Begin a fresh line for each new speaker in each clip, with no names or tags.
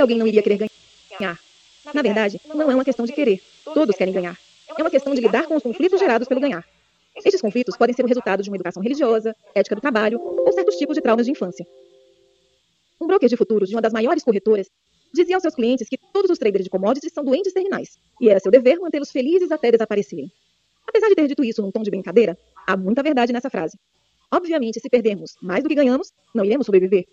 que alguém não iria querer ganhar? Na verdade, não é uma questão de querer. Todos querem ganhar. É uma questão de lidar com os conflitos gerados pelo ganhar. Estes conflitos podem ser o resultado de uma educação religiosa, ética do trabalho ou certos tipos de traumas de infância. Um broker de futuros de uma das maiores corretoras dizia aos seus clientes que todos os traders de commodities são doentes terminais e era seu dever mantê-los felizes até desaparecerem. Apesar de ter dito isso num tom de brincadeira, há muita verdade nessa frase. Obviamente, se perdermos mais do que ganhamos, não iremos sobreviver.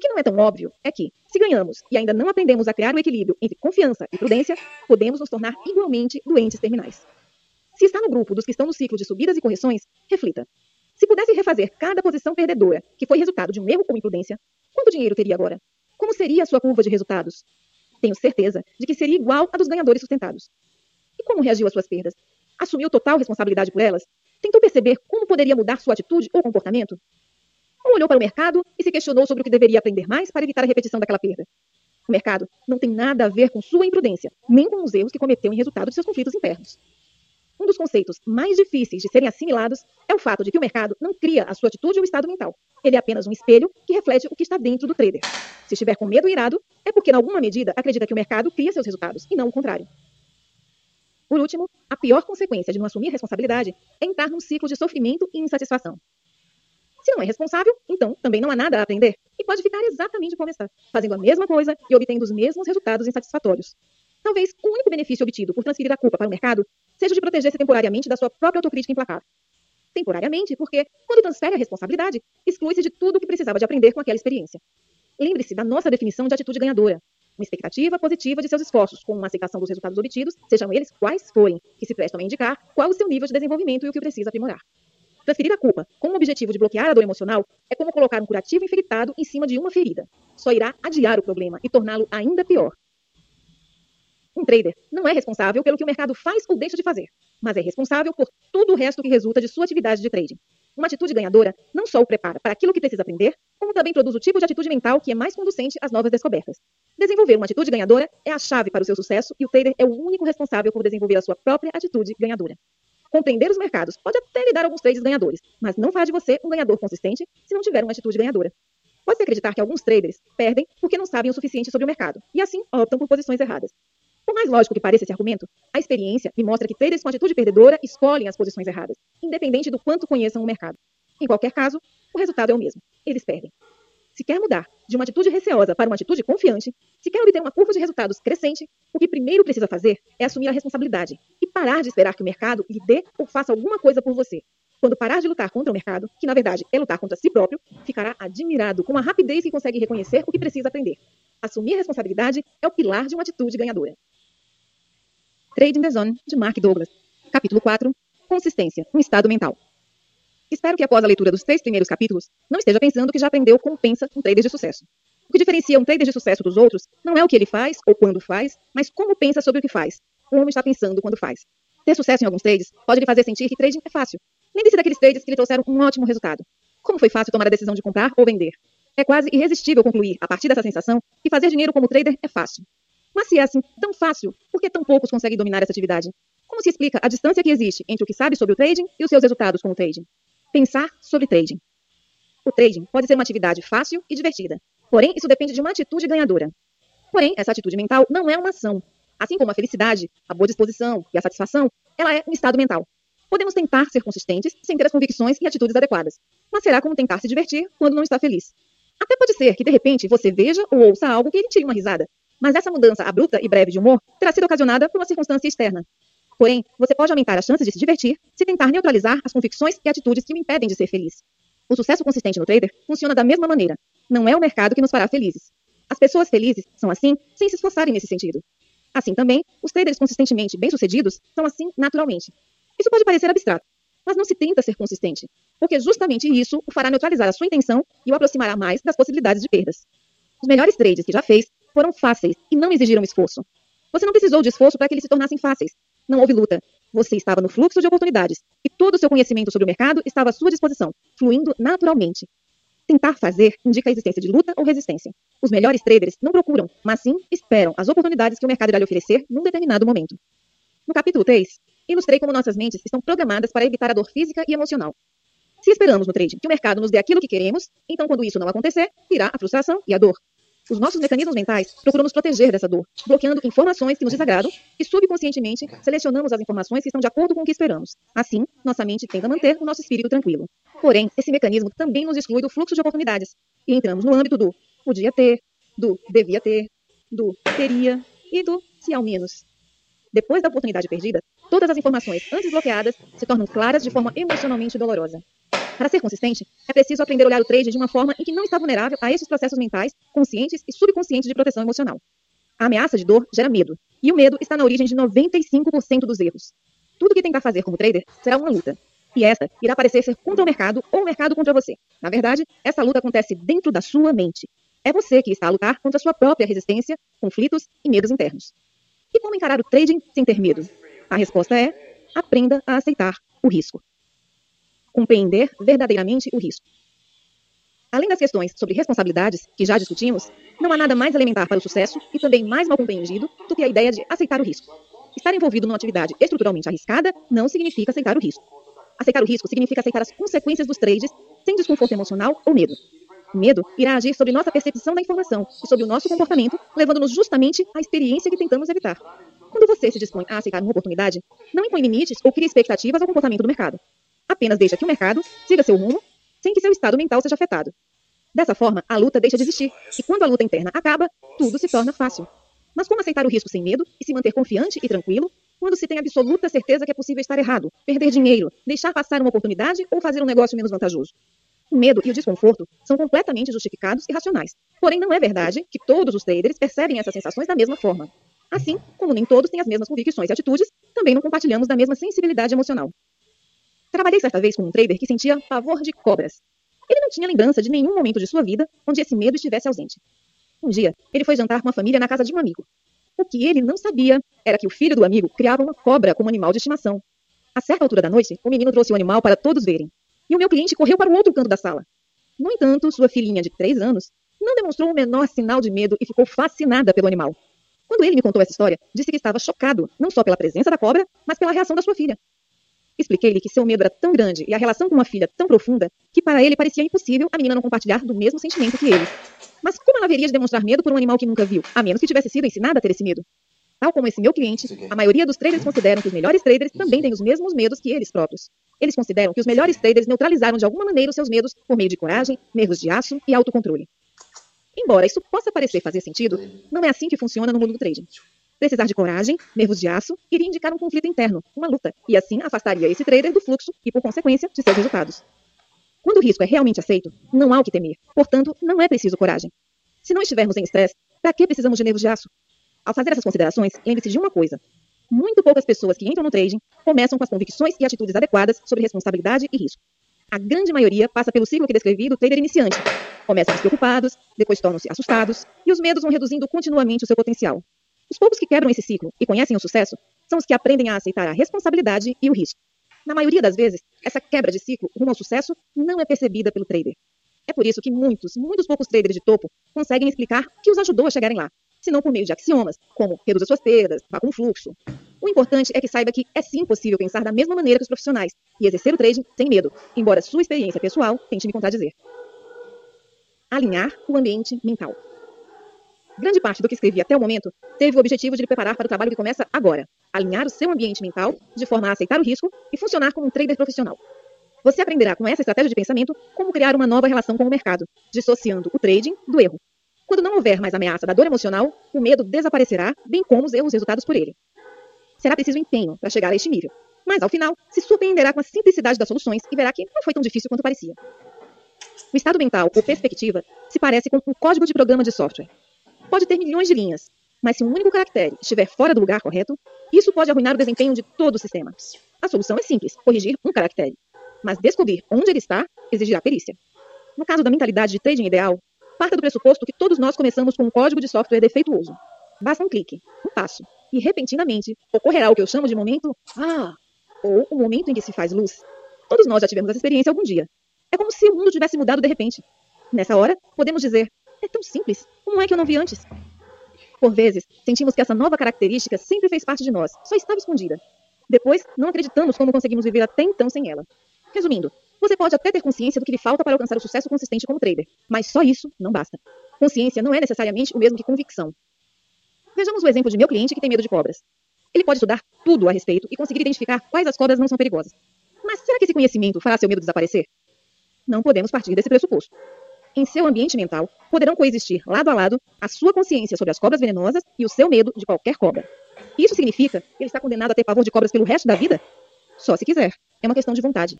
O que não é tão óbvio é que, se ganhamos e ainda não aprendemos a criar um equilíbrio entre confiança e prudência, podemos nos tornar igualmente doentes terminais. Se está no grupo dos que estão no ciclo de subidas e correções, reflita. Se pudesse refazer cada posição perdedora que foi resultado de um erro ou imprudência, quanto dinheiro teria agora? Como seria a sua curva de resultados? Tenho certeza de que seria igual à dos ganhadores sustentados. E como reagiu às suas perdas? Assumiu total responsabilidade por elas? Tentou perceber como poderia mudar sua atitude ou comportamento? Ou olhou para o mercado e se questionou sobre o que deveria aprender mais para evitar a repetição daquela perda? O mercado não tem nada a ver com sua imprudência, nem com os erros que cometeu em resultado de seus conflitos internos. Um dos conceitos mais difíceis de serem assimilados é o fato de que o mercado não cria a sua atitude ou estado mental. Ele é apenas um espelho que reflete o que está dentro do trader. Se estiver com medo e irado, é porque, em alguma medida, acredita que o mercado cria seus resultados, e não o contrário. Por último, a pior consequência de não assumir responsabilidade é entrar num ciclo de sofrimento e insatisfação. Se não é responsável, então também não há nada a aprender e pode ficar exatamente como está, fazendo a mesma coisa e obtendo os mesmos resultados insatisfatórios. Talvez o único benefício obtido por transferir a culpa para o mercado seja de proteger-se temporariamente da sua própria autocrítica implacável. Temporariamente, porque, quando transfere a responsabilidade, exclui-se de tudo o que precisava de aprender com aquela experiência. Lembre-se da nossa definição de atitude ganhadora. Uma expectativa positiva de seus esforços, com uma aceitação dos resultados obtidos, sejam eles quais forem, que se prestam a indicar qual o seu nível de desenvolvimento e o que precisa aprimorar. Transferir a culpa com o objetivo de bloquear a dor emocional é como colocar um curativo infectado em cima de uma ferida. Só irá adiar o problema e torná-lo ainda pior. Um trader não é responsável pelo que o mercado faz ou deixa de fazer, mas é responsável por todo o resto que resulta de sua atividade de trading. Uma atitude ganhadora não só o prepara para aquilo que precisa aprender, como também produz o tipo de atitude mental que é mais conducente às novas descobertas. Desenvolver uma atitude ganhadora é a chave para o seu sucesso e o trader é o único responsável por desenvolver a sua própria atitude ganhadora. Compreender os mercados pode até lhe dar alguns trades ganhadores, mas não faz de você um ganhador consistente se não tiver uma atitude ganhadora. Pode-se acreditar que alguns traders perdem porque não sabem o suficiente sobre o mercado e assim optam por posições erradas. Por mais lógico que pareça esse argumento, a experiência me mostra que traders com atitude perdedora escolhem as posições erradas, independente do quanto conheçam o mercado. Em qualquer caso, o resultado é o mesmo. Eles perdem. Se quer mudar de uma atitude receosa para uma atitude confiante, se quer obter uma curva de resultados crescente, o que primeiro precisa fazer é assumir a responsabilidade parar de esperar que o mercado lhe dê ou faça alguma coisa por você. Quando parar de lutar contra o mercado, que na verdade é lutar contra si próprio, ficará admirado com a rapidez que consegue reconhecer o que precisa aprender. Assumir responsabilidade é o pilar de uma atitude ganhadora. Trading the Zone, de Mark Douglas. Capítulo 4. Consistência, um estado mental. Espero que após a leitura dos três primeiros capítulos, não esteja pensando que já aprendeu como pensa um trader de sucesso. O que diferencia um trader de sucesso dos outros não é o que ele faz ou quando faz, mas como pensa sobre o que faz, como está pensando quando faz. Ter sucesso em alguns trades pode lhe fazer sentir que trading é fácil. Lembre-se daqueles trades que lhe trouxeram um ótimo resultado. Como foi fácil tomar a decisão de comprar ou vender? É quase irresistível concluir, a partir dessa sensação, que fazer dinheiro como trader é fácil. Mas se é assim tão fácil, por que tão poucos conseguem dominar essa atividade? Como se explica a distância que existe entre o que sabe sobre o trading e os seus resultados com o trading? Pensar sobre trading. O trading pode ser uma atividade fácil e divertida, porém isso depende de uma atitude ganhadora. Porém, essa atitude mental não é uma ação. Assim como a felicidade, a boa disposição e a satisfação, ela é um estado mental. Podemos tentar ser consistentes sem ter as convicções e atitudes adequadas, mas será como tentar se divertir quando não está feliz. Até pode ser que de repente você veja ou ouça algo que lhe tire uma risada, mas essa mudança abrupta e breve de humor terá sido ocasionada por uma circunstância externa. Porém, você pode aumentar as chances de se divertir se tentar neutralizar as convicções e atitudes que o impedem de ser feliz. O sucesso consistente no trader funciona da mesma maneira. Não é o mercado que nos fará felizes. As pessoas felizes são assim sem se esforçarem nesse sentido. Assim também, os traders consistentemente bem-sucedidos são assim naturalmente. Isso pode parecer abstrato, mas não se tenta ser consistente, porque justamente isso o fará neutralizar a sua intenção e o aproximará mais das possibilidades de perdas. Os melhores trades que já fez foram fáceis e não exigiram esforço. Você não precisou de esforço para que eles se tornassem fáceis. Não houve luta. Você estava no fluxo de oportunidades e todo o seu conhecimento sobre o mercado estava à sua disposição, fluindo naturalmente. Tentar fazer indica a existência de luta ou resistência. Os melhores traders não procuram, mas sim esperam as oportunidades que o mercado irá lhe oferecer num determinado momento. No capítulo 3, ilustrei como nossas mentes estão programadas para evitar a dor física e emocional. Se esperamos no trading que o mercado nos dê aquilo que queremos, então quando isso não acontecer, virá a frustração e a dor. Os nossos mecanismos mentais procuram nos proteger dessa dor, bloqueando informações que nos desagradam e subconscientemente selecionamos as informações que estão de acordo com o que esperamos. Assim, nossa mente tenta manter o nosso espírito tranquilo. Porém, esse mecanismo também nos exclui do fluxo de oportunidades e entramos no âmbito do podia ter, do devia ter, do teria e do se ao menos. Depois da oportunidade perdida, todas as informações antes bloqueadas se tornam claras de forma emocionalmente dolorosa. Para ser consistente, é preciso aprender a olhar o trade de uma forma em que não está vulnerável a esses processos mentais, conscientes e subconscientes de proteção emocional. A ameaça de dor gera medo, e o medo está na origem de 95% dos erros. Tudo que tentar fazer como trader será uma luta. E essa irá parecer ser contra o mercado ou o mercado contra você. Na verdade, essa luta acontece dentro da sua mente. É você que está a lutar contra a sua própria resistência, conflitos e medos internos. E como encarar o trading sem ter medo? A resposta é: aprenda a aceitar o risco compreender verdadeiramente o risco. Além das questões sobre responsabilidades, que já discutimos, não há nada mais elementar para o sucesso e também mais mal compreendido do que a ideia de aceitar o risco. Estar envolvido numa atividade estruturalmente arriscada não significa aceitar o risco. Aceitar o risco significa aceitar as consequências dos trades sem desconforto emocional ou medo. O medo irá agir sobre nossa percepção da informação e sobre o nosso comportamento, levando-nos justamente à experiência que tentamos evitar. Quando você se dispõe a aceitar uma oportunidade, não impõe limites ou cria expectativas ao comportamento do mercado. Apenas deixa que o mercado siga seu rumo, sem que seu estado mental seja afetado. Dessa forma, a luta deixa de existir, e quando a luta interna acaba, tudo se torna fácil. Mas como aceitar o risco sem medo e se manter confiante e tranquilo quando se tem absoluta certeza que é possível estar errado, perder dinheiro, deixar passar uma oportunidade ou fazer um negócio menos vantajoso? O medo e o desconforto são completamente justificados e racionais. Porém, não é verdade que todos os traders percebem essas sensações da mesma forma. Assim, como nem todos têm as mesmas convicções e atitudes, também não compartilhamos da mesma sensibilidade emocional. Trabalhei certa vez com um trader que sentia pavor de cobras. Ele não tinha lembrança de nenhum momento de sua vida onde esse medo estivesse ausente. Um dia, ele foi jantar com uma família na casa de um amigo. O que ele não sabia era que o filho do amigo criava uma cobra como animal de estimação. A certa altura da noite, o menino trouxe o animal para todos verem. E o meu cliente correu para o outro canto da sala. No entanto, sua filhinha de três anos não demonstrou o menor sinal de medo e ficou fascinada pelo animal. Quando ele me contou essa história, disse que estava chocado, não só pela presença da cobra, mas pela reação da sua filha. Expliquei-lhe que seu medo era tão grande e a relação com uma filha tão profunda que para ele parecia impossível a menina não compartilhar do mesmo sentimento que ele. Mas como ela haveria de demonstrar medo por um animal que nunca viu, a menos que tivesse sido ensinada a ter esse medo? Tal como esse meu cliente, a maioria dos traders consideram que os melhores traders também têm os mesmos medos que eles próprios. Eles consideram que os melhores traders neutralizaram de alguma maneira os seus medos por meio de coragem, nervos de aço e autocontrole. Embora isso possa parecer fazer sentido, não é assim que funciona no mundo do trading. Precisar de coragem, nervos de aço, iria indicar um conflito interno, uma luta, e assim afastaria esse trader do fluxo e, por consequência, de seus resultados. Quando o risco é realmente aceito, não há o que temer. Portanto, não é preciso coragem. Se não estivermos em estresse, para que precisamos de nervos de aço? Ao fazer essas considerações, lembre-se de uma coisa. Muito poucas pessoas que entram no trading começam com as convicções e atitudes adequadas sobre responsabilidade e risco. A grande maioria passa pelo ciclo que descrevi do trader iniciante. Começam despreocupados, depois tornam-se assustados, e os medos vão reduzindo continuamente o seu potencial. Os poucos que quebram esse ciclo e conhecem o sucesso são os que aprendem a aceitar a responsabilidade e o risco. Na maioria das vezes, essa quebra de ciclo rumo ao sucesso não é percebida pelo trader. É por isso que muitos, muitos poucos traders de topo conseguem explicar o que os ajudou a chegarem lá, se não por meio de axiomas, como reduza suas perdas, vá com fluxo. O importante é que saiba que é sim possível pensar da mesma maneira que os profissionais e exercer o trading sem medo, embora sua experiência pessoal tente me contradizer. Alinhar o ambiente mental. Grande parte do que escrevi até o momento teve o objetivo de lhe preparar para o trabalho que começa agora, alinhar o seu ambiente mental de forma a aceitar o risco e funcionar como um trader profissional. Você aprenderá com essa estratégia de pensamento como criar uma nova relação com o mercado, dissociando o trading do erro. Quando não houver mais ameaça da dor emocional, o medo desaparecerá, bem como os erros resultados por ele. Será preciso empenho para chegar a este nível, mas ao final se surpreenderá com a simplicidade das soluções e verá que não foi tão difícil quanto parecia. O estado mental ou perspectiva se parece com um código de programa de software. Pode ter milhões de linhas, mas se um único caractere estiver fora do lugar correto, isso pode arruinar o desempenho de todo o sistema. A solução é simples, corrigir um caractere. Mas descobrir onde ele está exigirá perícia. No caso da mentalidade de trading ideal, parta do pressuposto que todos nós começamos com um código de software defeituoso. Basta um clique, um passo, e repentinamente ocorrerá o que eu chamo de momento ah, ou o momento em que se faz luz. Todos nós já tivemos essa experiência algum dia. É como se o mundo tivesse mudado de repente. Nessa hora, podemos dizer: é tão simples. Como é que eu não vi antes? Por vezes, sentimos que essa nova característica sempre fez parte de nós, só estava escondida. Depois, não acreditamos como conseguimos viver até então sem ela. Resumindo, você pode até ter consciência do que lhe falta para alcançar o sucesso consistente como trader, mas só isso não basta. Consciência não é necessariamente o mesmo que convicção. Vejamos o exemplo de meu cliente que tem medo de cobras. Ele pode estudar tudo a respeito e conseguir identificar quais as cobras não são perigosas. Mas será que esse conhecimento fará seu medo desaparecer? Não podemos partir desse pressuposto. Em seu ambiente mental, poderão coexistir lado a lado a sua consciência sobre as cobras venenosas e o seu medo de qualquer cobra. Isso significa que ele está condenado a ter pavor de cobras pelo resto da vida? Só se quiser. É uma questão de vontade.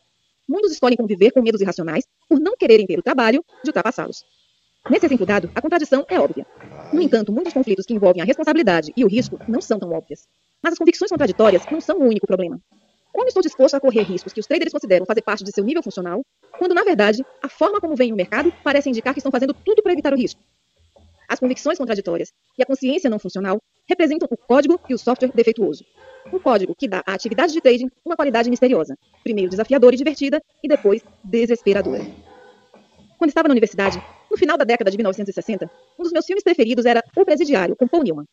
Muitos escolhem conviver com medos irracionais por não quererem ter o trabalho de ultrapassá-los. Nesse exemplo dado, a contradição é óbvia. No entanto, muitos conflitos que envolvem a responsabilidade e o risco não são tão óbvias. Mas as convicções contraditórias não são o único problema. Como estou disposto a correr riscos que os traders consideram fazer parte de seu nível funcional, quando na verdade a forma como vem o mercado parece indicar que estão fazendo tudo para evitar o risco? As convicções contraditórias e a consciência não funcional representam o código e o software defeituoso. Um código que dá à atividade de trading uma qualidade misteriosa, primeiro desafiadora e divertida, e depois desesperadora. Quando estava na universidade, no final da década de 1960, um dos meus filmes preferidos era O Presidiário, com Paul Newman.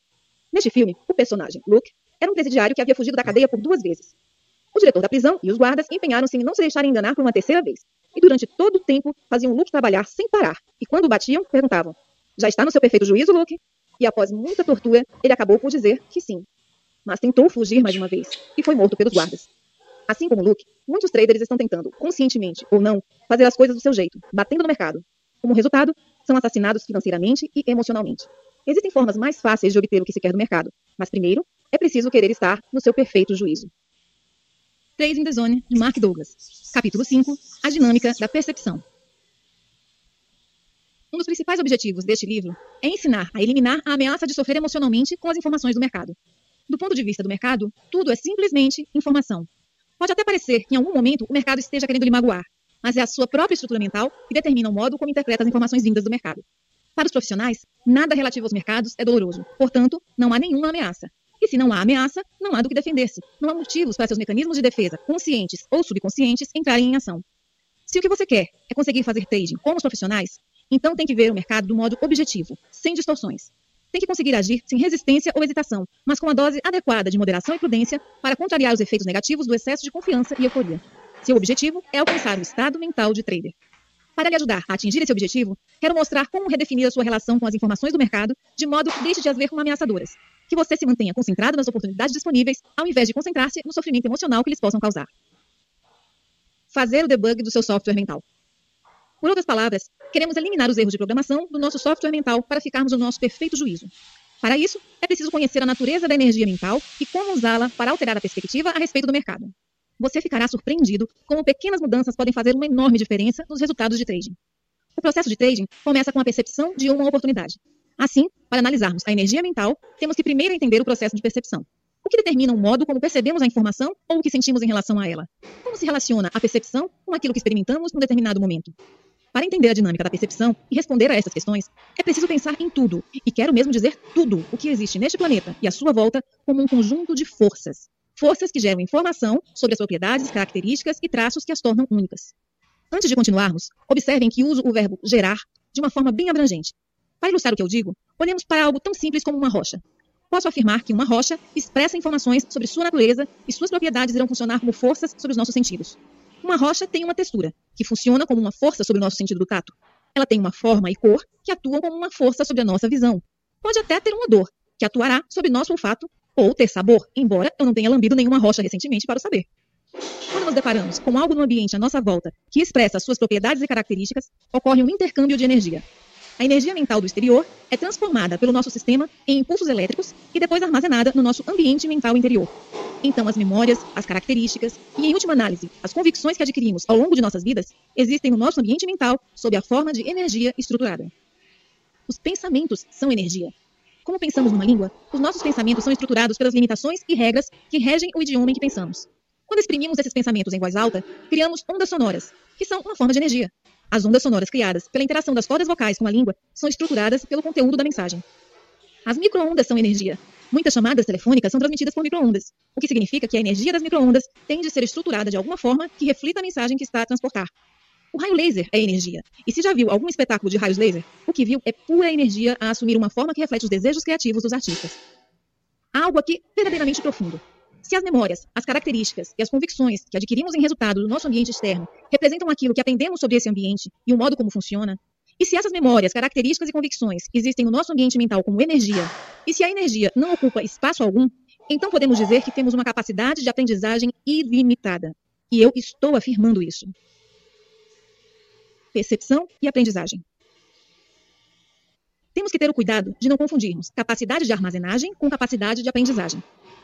Neste filme, o personagem, Luke, era um presidiário que havia fugido da cadeia por duas vezes. O diretor da prisão e os guardas empenharam-se em não se deixarem enganar por uma terceira vez. E durante todo o tempo faziam Luke trabalhar sem parar. E quando batiam, perguntavam: Já está no seu perfeito juízo, Luke? E após muita tortura, ele acabou por dizer que sim. Mas tentou fugir mais uma vez e foi morto pelos guardas. Assim como Luke, muitos traders estão tentando, conscientemente ou não, fazer as coisas do seu jeito, batendo no mercado. Como resultado, são assassinados financeiramente e emocionalmente. Existem formas mais fáceis de obter o que se quer do mercado, mas primeiro é preciso querer estar no seu perfeito juízo. 3 in the Zone, de Mark Douglas. Capítulo 5 A Dinâmica da Percepção. Um dos principais objetivos deste livro é ensinar a eliminar a ameaça de sofrer emocionalmente com as informações do mercado. Do ponto de vista do mercado, tudo é simplesmente informação. Pode até parecer que em algum momento o mercado esteja querendo lhe magoar, mas é a sua própria estrutura mental que determina o modo como interpreta as informações vindas do mercado. Para os profissionais, nada relativo aos mercados é doloroso, portanto, não há nenhuma ameaça. E se não há ameaça, não há do que defender-se. Não há motivos para seus mecanismos de defesa, conscientes ou subconscientes, entrarem em ação. Se o que você quer é conseguir fazer trading como os profissionais, então tem que ver o mercado do modo objetivo, sem distorções. Tem que conseguir agir sem resistência ou hesitação, mas com a dose adequada de moderação e prudência para contrariar os efeitos negativos do excesso de confiança e euforia. Seu objetivo é alcançar o estado mental de trader. Para lhe ajudar a atingir esse objetivo, quero mostrar como redefinir a sua relação com as informações do mercado, de modo que deixe de as ver como ameaçadoras. Que você se mantenha concentrado nas oportunidades disponíveis, ao invés de concentrar-se no sofrimento emocional que lhes possam causar. Fazer o debug do seu software mental. Por outras palavras, queremos eliminar os erros de programação do nosso software mental para ficarmos no nosso perfeito juízo. Para isso, é preciso conhecer a natureza da energia mental e como usá-la para alterar a perspectiva a respeito do mercado. Você ficará surpreendido como pequenas mudanças podem fazer uma enorme diferença nos resultados de trading. O processo de trading começa com a percepção de uma oportunidade. Assim, para analisarmos a energia mental, temos que primeiro entender o processo de percepção. O que determina o modo como percebemos a informação ou o que sentimos em relação a ela? Como se relaciona a percepção com aquilo que experimentamos num determinado momento? Para entender a dinâmica da percepção e responder a essas questões, é preciso pensar em tudo, e quero mesmo dizer tudo, o que existe neste planeta e à sua volta como um conjunto de forças. Forças que geram informação sobre as propriedades, características e traços que as tornam únicas. Antes de continuarmos, observem que uso o verbo gerar de uma forma bem abrangente. Para ilustrar o que eu digo, olhemos para algo tão simples como uma rocha. Posso afirmar que uma rocha expressa informações sobre sua natureza e suas propriedades irão funcionar como forças sobre os nossos sentidos. Uma rocha tem uma textura, que funciona como uma força sobre o nosso sentido do tato. Ela tem uma forma e cor que atuam como uma força sobre a nossa visão. Pode até ter uma dor, que atuará sobre nosso olfato, ou ter sabor, embora eu não tenha lambido nenhuma rocha recentemente para saber. Quando nos deparamos com algo no ambiente à nossa volta que expressa suas propriedades e características, ocorre um intercâmbio de energia. A energia mental do exterior é transformada pelo nosso sistema em impulsos elétricos e depois armazenada no nosso ambiente mental interior. Então, as memórias, as características e, em última análise, as convicções que adquirimos ao longo de nossas vidas existem no nosso ambiente mental sob a forma de energia estruturada. Os pensamentos são energia. Como pensamos numa língua, os nossos pensamentos são estruturados pelas limitações e regras que regem o idioma em que pensamos. Quando exprimimos esses pensamentos em voz alta, criamos ondas sonoras, que são uma forma de energia. As ondas sonoras criadas pela interação das cordas vocais com a língua são estruturadas pelo conteúdo da mensagem. As microondas são energia. Muitas chamadas telefônicas são transmitidas por microondas, o que significa que a energia das microondas tem de ser estruturada de alguma forma que reflita a mensagem que está a transportar. O raio laser é energia. E se já viu algum espetáculo de raios laser, o que viu é pura energia a assumir uma forma que reflete os desejos criativos dos artistas. Há algo aqui verdadeiramente profundo. Se as memórias, as características e as convicções que adquirimos em resultado do nosso ambiente externo representam aquilo que aprendemos sobre esse ambiente e o modo como funciona, E se essas memórias, características e convicções existem no nosso ambiente mental como energia, e se a energia não ocupa espaço algum, então podemos dizer que temos uma capacidade de aprendizagem ilimitada. E eu estou afirmando isso. Percepção e aprendizagem. Temos que ter o cuidado de não confundirmos capacidade de armazenagem com capacidade de aprendizagem.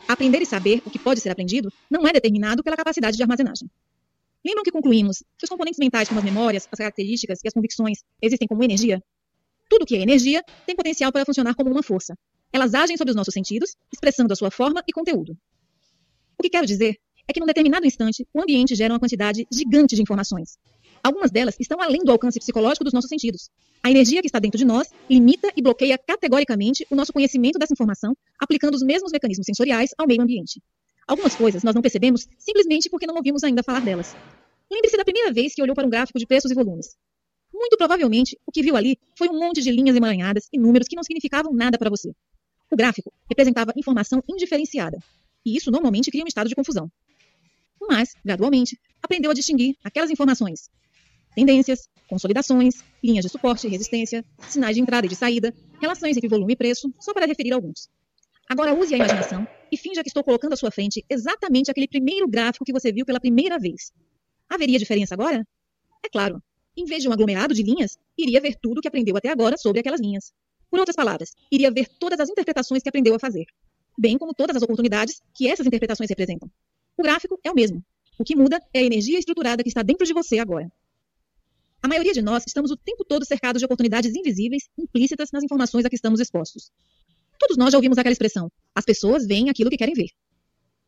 Aprender e saber o que pode ser aprendido não é determinado pela capacidade de armazenagem. Lembram que concluímos que os componentes mentais, como as memórias, as características e as convicções, existem como energia? Tudo que é energia tem potencial para funcionar como uma força. Elas agem sobre os nossos sentidos, expressando a sua forma e conteúdo. O que quero dizer é que, num determinado instante, o ambiente gera uma quantidade gigante de informações. Algumas delas estão além do alcance psicológico dos nossos sentidos. A energia que está dentro de nós limita e bloqueia categoricamente o nosso conhecimento dessa informação, aplicando os mesmos mecanismos sensoriais ao meio ambiente. Algumas coisas nós não percebemos simplesmente porque não ouvimos ainda falar delas. Lembre-se da primeira vez que olhou para um gráfico de preços e volumes. Muito provavelmente, o que viu ali foi um monte de linhas emaranhadas e números que não significavam nada para você. O gráfico representava informação indiferenciada, e isso normalmente cria um estado de confusão. Mas, gradualmente, aprendeu a distinguir aquelas informações. Tendências, consolidações, linhas de suporte e resistência, sinais de entrada e de saída, relações entre volume e preço, só para referir alguns. Agora use a imaginação e finja que estou colocando à sua frente exatamente aquele primeiro gráfico que você viu pela primeira vez. Haveria diferença agora? É claro. Em vez de um aglomerado de linhas, iria ver tudo o que aprendeu até agora sobre aquelas linhas. Por outras palavras, iria ver todas as interpretações que aprendeu a fazer, bem como todas as oportunidades que essas interpretações representam. O gráfico é o mesmo. O que muda é a energia estruturada que está dentro de você agora. A maioria de nós estamos o tempo todo cercados de oportunidades invisíveis, implícitas nas informações a que estamos expostos. Todos nós já ouvimos aquela expressão: as pessoas veem aquilo que querem ver.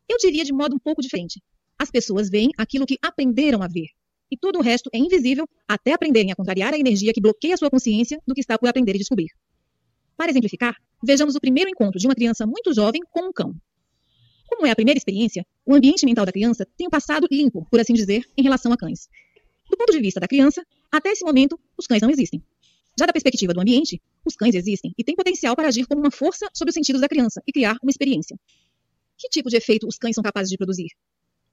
Eu diria de modo um pouco diferente: as pessoas veem aquilo que aprenderam a ver. E todo o resto é invisível até aprenderem a contrariar a energia que bloqueia sua consciência do que está por aprender e descobrir. Para exemplificar, vejamos o primeiro encontro de uma criança muito jovem com um cão. Como é a primeira experiência, o ambiente mental da criança tem um passado limpo, por assim dizer, em relação a cães. Do ponto de vista da criança, até esse momento, os cães não existem. Já da perspectiva do ambiente, os cães existem e têm potencial para agir como uma força sobre os sentidos da criança e criar uma experiência. Que tipo de efeito os cães são capazes de produzir?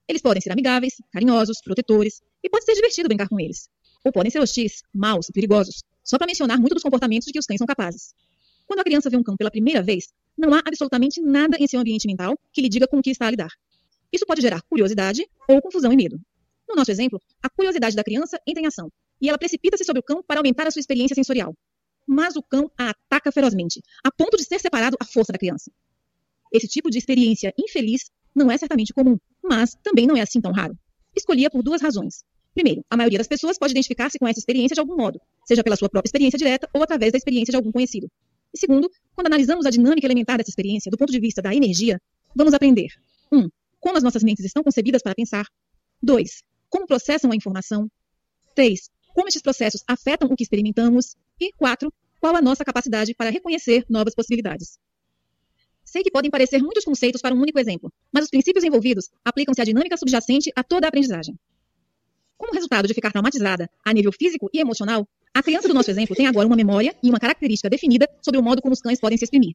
Eles podem ser amigáveis, carinhosos, protetores, e pode ser divertido brincar com eles. Ou podem ser hostis, maus e perigosos, só para mencionar muito dos comportamentos de que os cães são capazes. Quando a criança vê um cão pela primeira vez, não há absolutamente nada em seu ambiente mental que lhe diga com o que está a lidar. Isso pode gerar curiosidade ou confusão e medo. No nosso exemplo, a curiosidade da criança entra em ação e ela precipita-se sobre o cão para aumentar a sua experiência sensorial. Mas o cão a ataca ferozmente, a ponto de ser separado à força da criança. Esse tipo de experiência infeliz não é certamente comum, mas também não é assim tão raro. Escolhia por duas razões. Primeiro, a maioria das pessoas pode identificar-se com essa experiência de algum modo, seja pela sua própria experiência direta ou através da experiência de algum conhecido. E segundo, quando analisamos a dinâmica elementar dessa experiência do ponto de vista da energia, vamos aprender: 1. Um, como as nossas mentes estão concebidas para pensar. 2. Como processam a informação. 3 como estes processos afetam o que experimentamos e, quatro, qual a nossa capacidade para reconhecer novas possibilidades. Sei que podem parecer muitos conceitos para um único exemplo, mas os princípios envolvidos aplicam-se à dinâmica subjacente a toda a aprendizagem. Como resultado de ficar traumatizada a nível físico e emocional, a criança do nosso exemplo tem agora uma memória e uma característica definida sobre o modo como os cães podem se exprimir.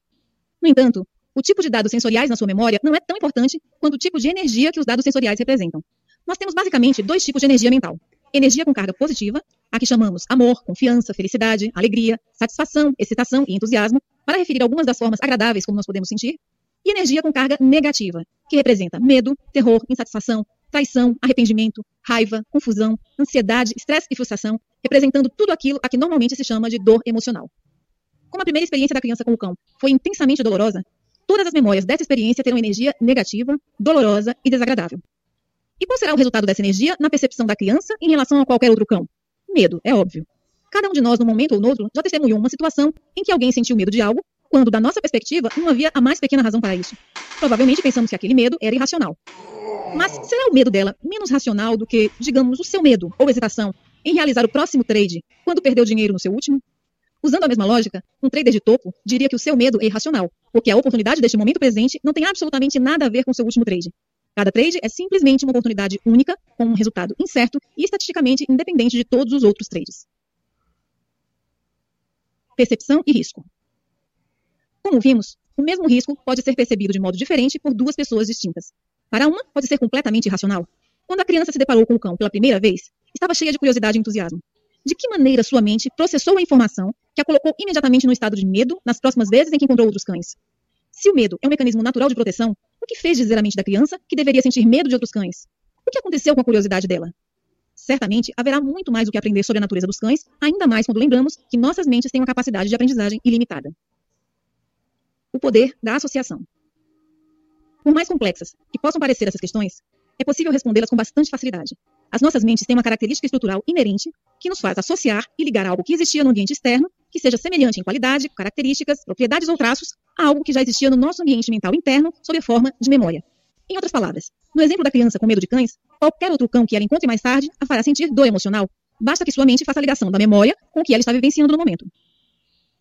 No entanto, o tipo de dados sensoriais na sua memória não é tão importante quanto o tipo de energia que os dados sensoriais representam. Nós temos basicamente dois tipos de energia mental: Energia com carga positiva, a que chamamos amor, confiança, felicidade, alegria, satisfação, excitação e entusiasmo, para referir algumas das formas agradáveis como nós podemos sentir. E energia com carga negativa, que representa medo, terror, insatisfação, traição, arrependimento, raiva, confusão, ansiedade, estresse e frustração, representando tudo aquilo a que normalmente se chama de dor emocional. Como a primeira experiência da criança com o cão foi intensamente dolorosa, todas as memórias dessa experiência terão energia negativa, dolorosa e desagradável. E qual será o resultado dessa energia na percepção da criança em relação a qualquer outro cão? Medo, é óbvio. Cada um de nós, num momento ou no outro, já testemunhou uma situação em que alguém sentiu medo de algo, quando, da nossa perspectiva, não havia a mais pequena razão para isso. Provavelmente pensamos que aquele medo era irracional. Mas será o medo dela menos racional do que, digamos, o seu medo ou hesitação em realizar o próximo trade quando perdeu dinheiro no seu último? Usando a mesma lógica, um trader de topo diria que o seu medo é irracional, porque a oportunidade deste momento presente não tem absolutamente nada a ver com o seu último trade. Cada trade é simplesmente uma oportunidade única, com um resultado incerto e estatisticamente independente de todos os outros trades. Percepção e risco. Como vimos, o mesmo risco pode ser percebido de modo diferente por duas pessoas distintas. Para uma, pode ser completamente irracional. Quando a criança se deparou com o cão pela primeira vez, estava cheia de curiosidade e entusiasmo. de que maneira sua mente processou a informação que a colocou imediatamente no estado de medo nas próximas vezes em que encontrou outros cães. Se o medo é um mecanismo natural de proteção, o que fez dizer à mente da criança que deveria sentir medo de outros cães? O que aconteceu com a curiosidade dela? Certamente haverá muito mais do que aprender sobre a natureza dos cães, ainda mais quando lembramos que nossas mentes têm uma capacidade de aprendizagem ilimitada. O poder da associação. Por mais complexas que possam parecer essas questões, é possível respondê-las com bastante facilidade. As nossas mentes têm uma característica estrutural inerente que nos faz associar e ligar algo que existia no ambiente externo, que seja semelhante em qualidade, características, propriedades ou traços, a algo que já existia no nosso ambiente mental interno sob a forma de memória. Em outras palavras, no exemplo da criança com medo de cães, qualquer outro cão que ela encontre mais tarde a fará sentir dor emocional. Basta que sua mente faça a ligação da memória com o que ela está vivenciando no momento.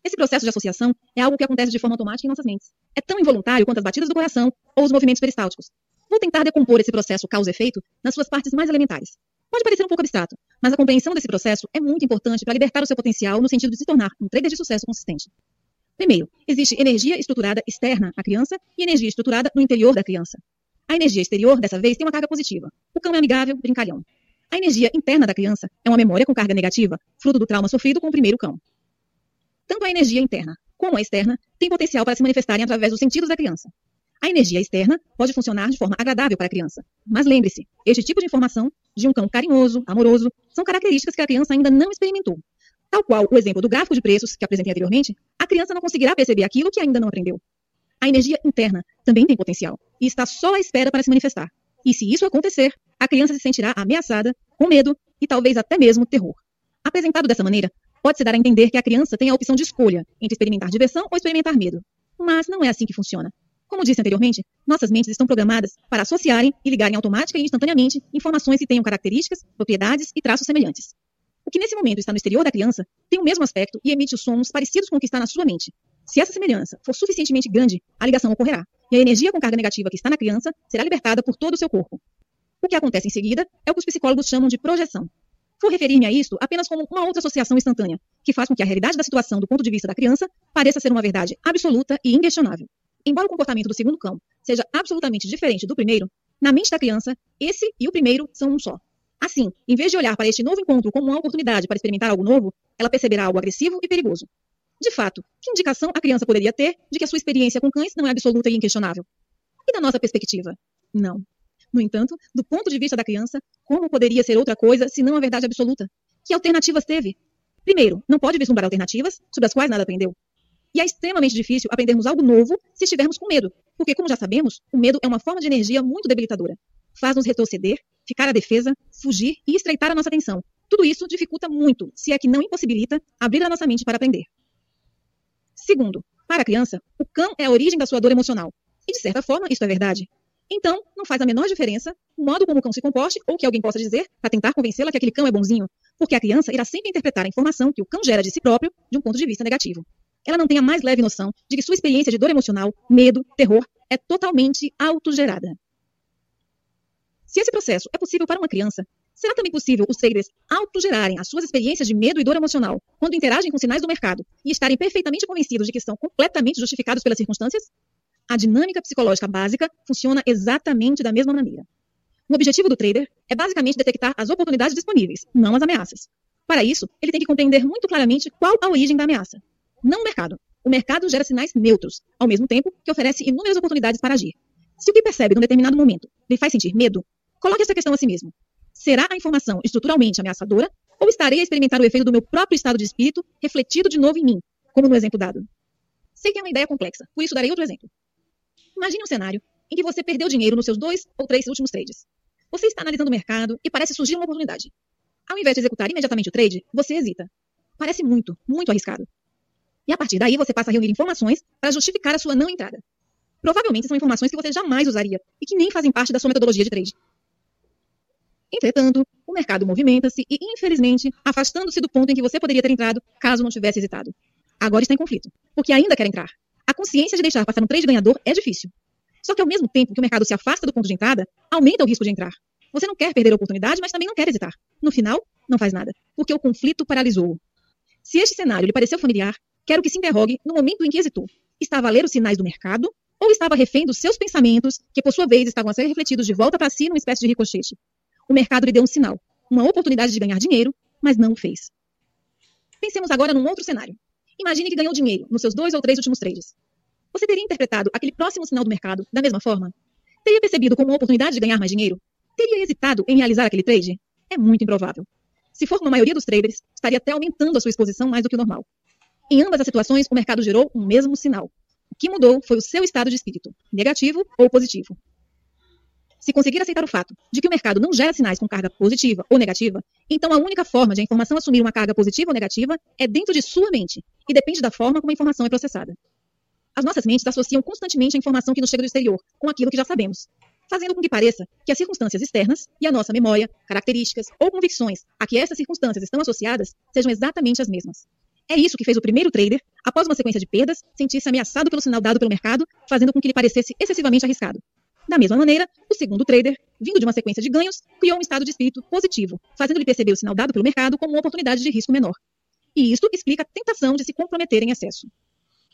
Esse processo de associação é algo que acontece de forma automática em nossas mentes. É tão involuntário quanto as batidas do coração ou os movimentos peristálticos. Vou tentar decompor esse processo causa-efeito nas suas partes mais elementares. Pode parecer um pouco abstrato, mas a compreensão desse processo é muito importante para libertar o seu potencial no sentido de se tornar um trader de sucesso consistente. Primeiro, existe energia estruturada externa à criança e energia estruturada no interior da criança. A energia exterior, dessa vez, tem uma carga positiva. O cão é amigável, brincalhão. A energia interna da criança é uma memória com carga negativa, fruto do trauma sofrido com o primeiro cão. Tanto a energia interna como a externa têm potencial para se manifestarem através dos sentidos da criança. A energia externa pode funcionar de forma agradável para a criança. Mas lembre-se, este tipo de informação, de um cão carinhoso, amoroso, são características que a criança ainda não experimentou. Tal qual o exemplo do gráfico de preços que apresentei anteriormente, criança não conseguirá perceber aquilo que ainda não aprendeu. A energia interna também tem potencial e está só à espera para se manifestar. E se isso acontecer, a criança se sentirá ameaçada, com medo e talvez até mesmo terror. Apresentado dessa maneira, pode-se dar a entender que a criança tem a opção de escolha entre experimentar diversão ou experimentar medo. Mas não é assim que funciona. Como disse anteriormente, nossas mentes estão programadas para associarem e ligarem automática e instantaneamente informações que tenham características, propriedades e traços semelhantes. O que nesse momento está no exterior da criança tem o mesmo aspecto e emite sons parecidos com o que está na sua mente, se essa semelhança for suficientemente grande, a ligação ocorrerá, e a energia com carga negativa que está na criança será libertada por todo o seu corpo. O que acontece em seguida é o que os psicólogos chamam de projeção. Vou referir-me a isto apenas como uma outra associação instantânea, que faz com que a realidade da situação do ponto de vista da criança pareça ser uma verdade absoluta e inquestionável. Embora o comportamento do segundo cão seja absolutamente diferente do primeiro, na mente da criança, esse e o primeiro são um só. Assim, em vez de olhar para este novo encontro como uma oportunidade para experimentar algo novo, ela perceberá algo agressivo e perigoso. De fato, que indicação a criança poderia ter de que a sua experiência com cães não é absoluta e inquestionável? E da nossa perspectiva? Não. No entanto, do ponto de vista da criança, como poderia ser outra coisa se não a verdade absoluta? Que alternativas teve? Primeiro, não pode vislumbrar alternativas sobre as quais nada aprendeu. E é extremamente difícil aprendermos algo novo se estivermos com medo, porque, como já sabemos, o medo é uma forma de energia muito debilitadora. Faz-nos retroceder, ficar à defesa, fugir e estreitar a nossa atenção. Tudo isso dificulta muito, se é que não impossibilita, abrir a nossa mente para aprender. Segundo, para a criança, o cão é a origem da sua dor emocional. E, de certa forma, isso é verdade. Então, não faz a menor diferença o modo como o cão se comporte ou que alguém possa dizer para tentar convencê-la que aquele cão é bonzinho, porque a criança irá sempre interpretar a informação que o cão gera de si próprio de um ponto de vista negativo. Ela não tem a mais leve noção de que sua experiência de dor emocional, medo, terror é totalmente autogerada. Se esse processo é possível para uma criança, Será também possível os traders autogerarem as suas experiências de medo e dor emocional quando interagem com sinais do mercado e estarem perfeitamente convencidos de que estão completamente justificados pelas circunstâncias? A dinâmica psicológica básica funciona exatamente da mesma maneira. O objetivo do trader é basicamente detectar as oportunidades disponíveis, não as ameaças. Para isso, ele tem que compreender muito claramente qual a origem da ameaça. Não o mercado. O mercado gera sinais neutros, ao mesmo tempo que oferece inúmeras oportunidades para agir. Se o que percebe num determinado momento lhe faz sentir medo, coloque essa questão a si mesmo. Será a informação estruturalmente ameaçadora ou estarei a experimentar o efeito do meu próprio estado de espírito refletido de novo em mim, como no exemplo dado? Sei que é uma ideia complexa, por isso darei outro exemplo. Imagine um cenário em que você perdeu dinheiro nos seus dois ou três últimos trades. Você está analisando o mercado e parece surgir uma oportunidade. Ao invés de executar imediatamente o trade, você hesita. Parece muito, muito arriscado. E a partir daí você passa a reunir informações para justificar a sua não entrada. Provavelmente são informações que você jamais usaria e que nem fazem parte da sua metodologia de trade. Entretanto, o mercado movimenta-se e, infelizmente, afastando-se do ponto em que você poderia ter entrado caso não tivesse hesitado. Agora está em conflito, porque ainda quer entrar. A consciência de deixar passar um trade ganhador é difícil. Só que ao mesmo tempo que o mercado se afasta do ponto de entrada, aumenta o risco de entrar. Você não quer perder a oportunidade, mas também não quer hesitar. No final, não faz nada, porque o conflito paralisou-o. Se este cenário lhe pareceu familiar, quero que se interrogue no momento em que hesitou. Estava a ler os sinais do mercado ou estava refém dos seus pensamentos, que por sua vez estavam a ser refletidos de volta para si numa espécie de ricochete? O mercado lhe deu um sinal, uma oportunidade de ganhar dinheiro, mas não o fez. Pensemos agora num outro cenário. Imagine que ganhou dinheiro nos seus dois ou três últimos trades. Você teria interpretado aquele próximo sinal do mercado da mesma forma? Teria percebido como uma oportunidade de ganhar mais dinheiro? Teria hesitado em realizar aquele trade? É muito improvável. Se for como a maioria dos traders, estaria até aumentando a sua exposição mais do que o normal. Em ambas as situações, o mercado gerou um mesmo sinal. O que mudou foi o seu estado de espírito, negativo ou positivo. Se conseguir aceitar o fato de que o mercado não gera sinais com carga positiva ou negativa, então a única forma de a informação assumir uma carga positiva ou negativa é dentro de sua mente e depende da forma como a informação é processada. As nossas mentes associam constantemente a informação que nos chega do exterior com aquilo que já sabemos, fazendo com que pareça que as circunstâncias externas e a nossa memória, características ou convicções a que essas circunstâncias estão associadas sejam exatamente as mesmas. É isso que fez o primeiro trader, após uma sequência de perdas, sentir-se ameaçado pelo sinal dado pelo mercado, fazendo com que lhe parecesse excessivamente arriscado. Da mesma maneira, o segundo trader, vindo de uma sequência de ganhos, criou um estado de espírito positivo, fazendo-lhe perceber o sinal dado pelo mercado como uma oportunidade de risco menor. E isto explica a tentação de se comprometer em excesso.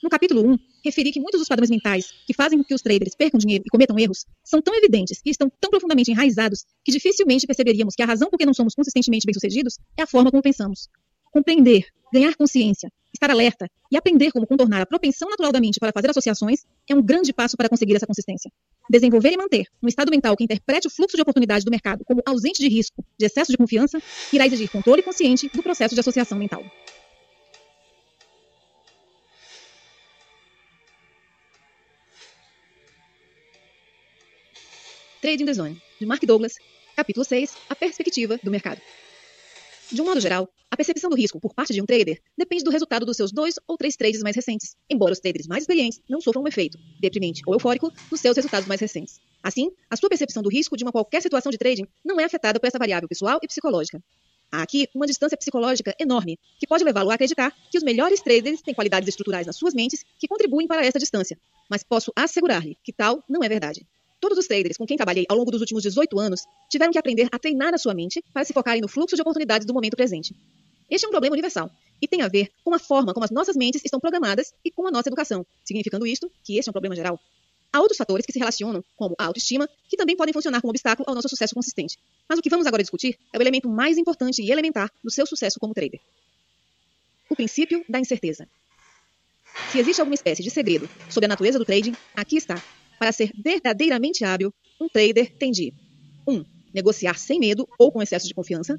No capítulo 1, referi que muitos dos padrões mentais que fazem com que os traders percam dinheiro e cometam erros são tão evidentes e estão tão profundamente enraizados que dificilmente perceberíamos que a razão por que não somos consistentemente bem-sucedidos é a forma como pensamos. Compreender, ganhar consciência, estar alerta e aprender como contornar a propensão natural da mente para fazer associações é um grande passo para conseguir essa consistência. Desenvolver e manter um estado mental que interprete o fluxo de oportunidade do mercado como ausente de risco, de excesso de confiança, irá exigir controle consciente do processo de associação mental. Trading the Zone, de Mark Douglas, capítulo 6, a perspectiva do mercado. De um modo geral, a percepção do risco por parte de um trader depende do resultado dos seus dois ou três trades mais recentes, embora os traders mais experientes não sofram um efeito deprimente ou eufórico dos seus resultados mais recentes. Assim, a sua percepção do risco de uma qualquer situação de trading não é afetada por essa variável pessoal e psicológica. Há aqui uma distância psicológica enorme, que pode levá-lo a acreditar que os melhores traders têm qualidades estruturais nas suas mentes que contribuem para essa distância, mas posso assegurar-lhe que tal não é verdade. Todos os traders com quem trabalhei ao longo dos últimos 18 anos tiveram que aprender a treinar a sua mente para se focarem no fluxo de oportunidades do momento presente. Este é um problema universal e tem a ver com a forma como as nossas mentes estão programadas e com a nossa educação, significando isto que este é um problema geral. Há outros fatores que se relacionam, como a autoestima, que também podem funcionar como obstáculo ao nosso sucesso consistente. Mas o que vamos agora discutir é o elemento mais importante e elementar do seu sucesso como trader. O princípio da incerteza. Se existe alguma espécie de segredo sobre a natureza do trading, aqui está, para ser verdadeiramente hábil, um trader tem de 1. Um, negociar sem medo ou com excesso de confiança.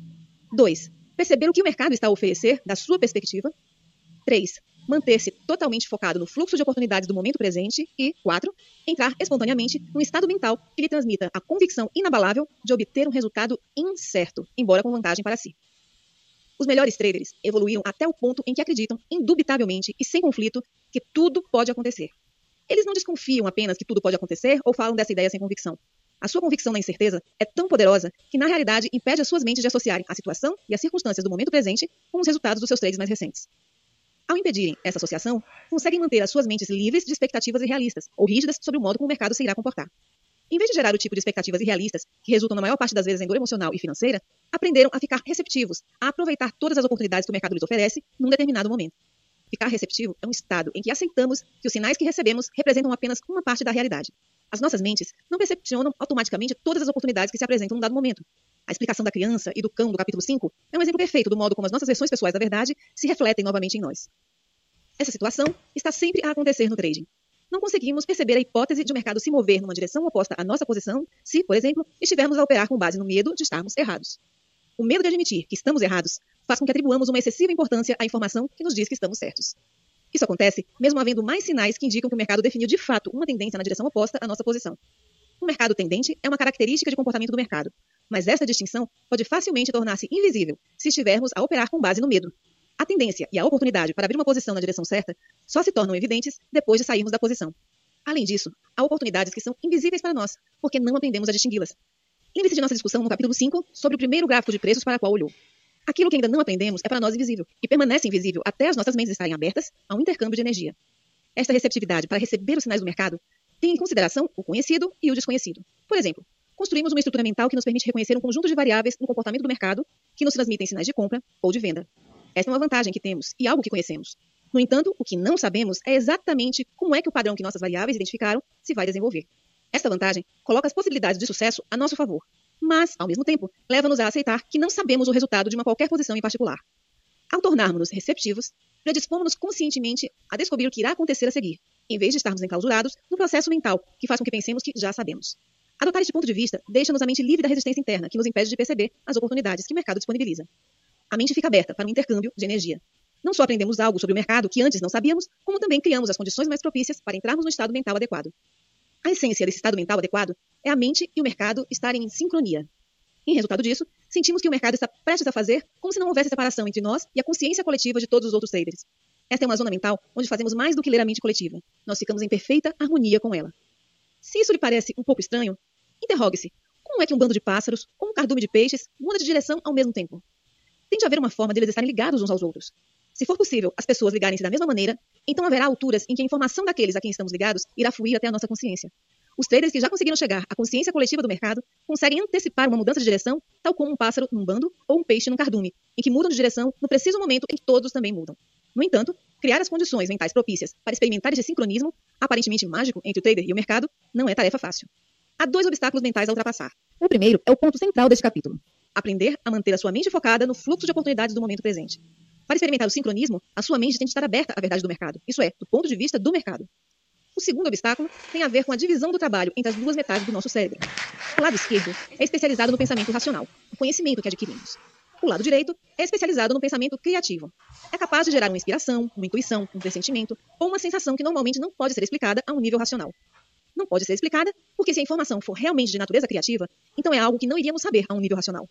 2. Perceber o que o mercado está a oferecer da sua perspectiva. 3. Manter-se totalmente focado no fluxo de oportunidades do momento presente. E 4. Entrar espontaneamente num estado mental que lhe transmita a convicção inabalável de obter um resultado incerto, embora com vantagem para si. Os melhores traders evoluíram até o ponto em que acreditam, indubitavelmente e sem conflito, que tudo pode acontecer. Eles não desconfiam apenas que tudo pode acontecer ou falam dessa ideia sem convicção. A sua convicção na incerteza é tão poderosa que, na realidade, impede as suas mentes de associarem a situação e as circunstâncias do momento presente com os resultados dos seus trades mais recentes. Ao impedirem essa associação, conseguem manter as suas mentes livres de expectativas irrealistas ou rígidas sobre o modo como o mercado se irá comportar. Em vez de gerar o tipo de expectativas irrealistas, que resultam na maior parte das vezes em dor emocional e financeira, aprenderam a ficar receptivos, a aproveitar todas as oportunidades que o mercado lhes oferece num determinado momento. Ficar receptivo é um estado em que aceitamos que os sinais que recebemos representam apenas uma parte da realidade. As nossas mentes não percepcionam automaticamente todas as oportunidades que se apresentam num dado momento. A explicação da criança e do cão do capítulo 5 é um exemplo perfeito do modo como as nossas versões pessoais da verdade se refletem novamente em nós. Essa situação está sempre a acontecer no trading. Não conseguimos perceber a hipótese de o mercado se mover numa direção oposta à nossa posição se, por exemplo, estivermos a operar com base no medo de estarmos errados. O medo de admitir que estamos errados faz com que atribuamos uma excessiva importância à informação que nos diz que estamos certos. Isso acontece mesmo havendo mais sinais que indicam que o mercado definiu de fato uma tendência na direção oposta à nossa posição. Um mercado tendente é uma característica de comportamento do mercado, mas essa distinção pode facilmente tornar-se invisível se estivermos a operar com base no medo. A tendência e a oportunidade para abrir uma posição na direção certa só se tornam evidentes depois de sairmos da posição. Além disso, há oportunidades que são invisíveis para nós, porque não aprendemos a distingui-las. Lembre-se de nossa discussão no capítulo 5 sobre o primeiro gráfico de preços para o qual olhou. Aquilo que ainda não aprendemos é para nós invisível e permanece invisível até as nossas mentes estarem abertas a um intercâmbio de energia. Esta receptividade para receber os sinais do mercado tem em consideração o conhecido e o desconhecido. Por exemplo, construímos uma estrutura mental que nos permite reconhecer um conjunto de variáveis no comportamento do mercado que nos transmitem sinais de compra ou de venda. Esta é uma vantagem que temos e algo que conhecemos. No entanto, o que não sabemos é exatamente como é que o padrão que nossas variáveis identificaram se vai desenvolver. Esta vantagem coloca as possibilidades de sucesso a nosso favor mas, ao mesmo tempo, leva-nos a aceitar que não sabemos o resultado de uma qualquer posição em particular. Ao tornarmos-nos receptivos, predispomos-nos conscientemente a descobrir o que irá acontecer a seguir, em vez de estarmos enclausurados no processo mental que faz com que pensemos que já sabemos. Adotar este ponto de vista deixa-nos a mente livre da resistência interna que nos impede de perceber as oportunidades que o mercado disponibiliza. A mente fica aberta para um intercâmbio de energia. Não só aprendemos algo sobre o mercado que antes não sabíamos, como também criamos as condições mais propícias para entrarmos no estado mental adequado. A essência desse estado mental adequado é a mente e o mercado estarem em sincronia. Em resultado disso, sentimos que o mercado está prestes a fazer como se não houvesse separação entre nós e a consciência coletiva de todos os outros traders. Esta é uma zona mental onde fazemos mais do que ler a mente coletiva. Nós ficamos em perfeita harmonia com ela. Se isso lhe parece um pouco estranho, interrogue-se: como é que um bando de pássaros ou um cardume de peixes muda de direção ao mesmo tempo? Tem de haver uma forma deles estarem ligados uns aos outros. Se for possível as pessoas ligarem-se da mesma maneira, então haverá alturas em que a informação daqueles a quem estamos ligados irá fluir até a nossa consciência. Os traders que já conseguiram chegar à consciência coletiva do mercado conseguem antecipar uma mudança de direção, tal como um pássaro num bando ou um peixe num cardume, em que mudam de direção no preciso momento em que todos também mudam. No entanto, criar as condições mentais propícias para experimentar esse sincronismo, aparentemente mágico, entre o trader e o mercado, não é tarefa fácil. Há dois obstáculos mentais a ultrapassar. O primeiro é o ponto central deste capítulo: aprender a manter a sua mente focada no fluxo de oportunidades do momento presente. Para experimentar o sincronismo, a sua mente tem de estar aberta à verdade do mercado, isso é, do ponto de vista do mercado. O segundo obstáculo tem a ver com a divisão do trabalho entre as duas metades do nosso cérebro. O lado esquerdo é especializado no pensamento racional, o conhecimento que adquirimos. O lado direito é especializado no pensamento criativo. É capaz de gerar uma inspiração, uma intuição, um pressentimento ou uma sensação que normalmente não pode ser explicada a um nível racional. Não pode ser explicada porque, se a informação for realmente de natureza criativa, então é algo que não iríamos saber a um nível racional.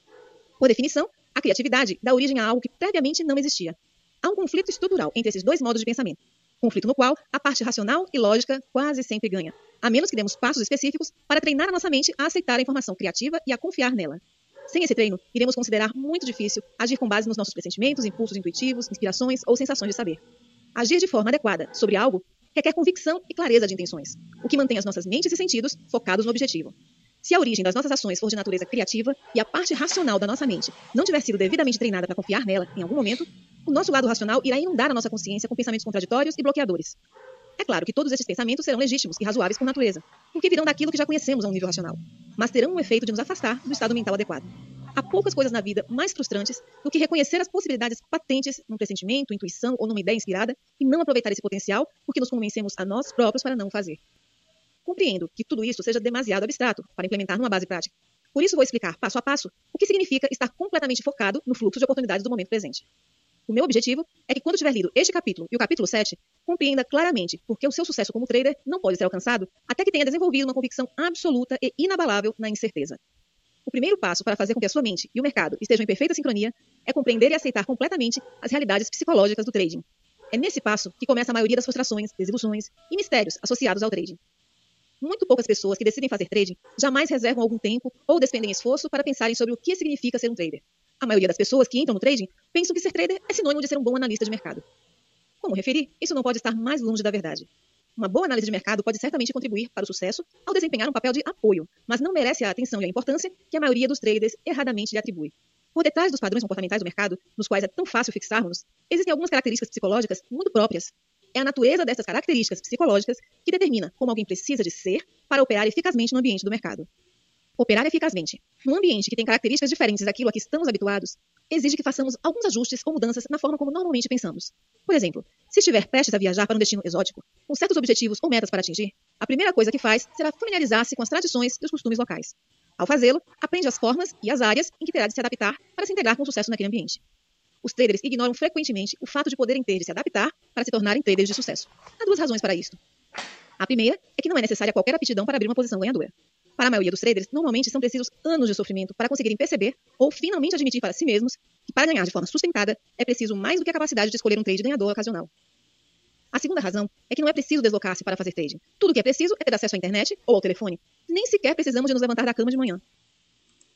Por definição, a criatividade dá origem a algo que previamente não existia. Há um conflito estrutural entre esses dois modos de pensamento conflito no qual a parte racional e lógica quase sempre ganha, a menos que demos passos específicos para treinar a nossa mente a aceitar a informação criativa e a confiar nela. Sem esse treino, iremos considerar muito difícil agir com base nos nossos pressentimentos, impulsos intuitivos, inspirações ou sensações de saber. Agir de forma adequada sobre algo requer convicção e clareza de intenções, o que mantém as nossas mentes e sentidos focados no objetivo. Se a origem das nossas ações for de natureza criativa e a parte racional da nossa mente não tiver sido devidamente treinada para confiar nela em algum momento, o nosso lado racional irá inundar a nossa consciência com pensamentos contraditórios e bloqueadores. É claro que todos esses pensamentos serão legítimos e razoáveis por natureza, porque virão daquilo que já conhecemos a um nível racional, mas terão um efeito de nos afastar do estado mental adequado. Há poucas coisas na vida mais frustrantes do que reconhecer as possibilidades patentes num pressentimento, intuição ou numa ideia inspirada e não aproveitar esse potencial porque nos convencemos a nós próprios para não fazer. Compreendo que tudo isso seja demasiado abstrato para implementar numa base prática. Por isso vou explicar passo a passo o que significa estar completamente focado no fluxo de oportunidades do momento presente. O meu objetivo é que quando tiver lido este capítulo e o capítulo 7, compreenda claramente porque o seu sucesso como trader não pode ser alcançado até que tenha desenvolvido uma convicção absoluta e inabalável na incerteza. O primeiro passo para fazer com que a sua mente e o mercado estejam em perfeita sincronia é compreender e aceitar completamente as realidades psicológicas do trading. É nesse passo que começa a maioria das frustrações, desilusões e mistérios associados ao trading. Muito poucas pessoas que decidem fazer trading jamais reservam algum tempo ou despendem esforço para pensarem sobre o que significa ser um trader. A maioria das pessoas que entram no trading pensam que ser trader é sinônimo de ser um bom analista de mercado. Como referi, isso não pode estar mais longe da verdade. Uma boa análise de mercado pode certamente contribuir para o sucesso ao desempenhar um papel de apoio, mas não merece a atenção e a importância que a maioria dos traders erradamente lhe atribui. Por detrás dos padrões comportamentais do mercado, nos quais é tão fácil fixarmos, existem algumas características psicológicas muito próprias. É a natureza dessas características psicológicas que determina como alguém precisa de ser para operar eficazmente no ambiente do mercado. Operar eficazmente num ambiente que tem características diferentes daquilo a que estamos habituados exige que façamos alguns ajustes ou mudanças na forma como normalmente pensamos. Por exemplo, se estiver prestes a viajar para um destino exótico, com certos objetivos ou metas para atingir, a primeira coisa que faz será familiarizar-se com as tradições e os costumes locais. Ao fazê-lo, aprende as formas e as áreas em que terá de se adaptar para se integrar com sucesso naquele ambiente. Os traders ignoram frequentemente o fato de poderem ter de se adaptar para se tornarem traders de sucesso. Há duas razões para isto. A primeira é que não é necessária qualquer aptidão para abrir uma posição ganhadora. Para a maioria dos traders, normalmente são precisos anos de sofrimento para conseguirem perceber ou finalmente admitir para si mesmos que para ganhar de forma sustentada é preciso mais do que a capacidade de escolher um trade ganhador ocasional. A segunda razão é que não é preciso deslocar-se para fazer trading. Tudo o que é preciso é ter acesso à internet ou ao telefone. Nem sequer precisamos de nos levantar da cama de manhã.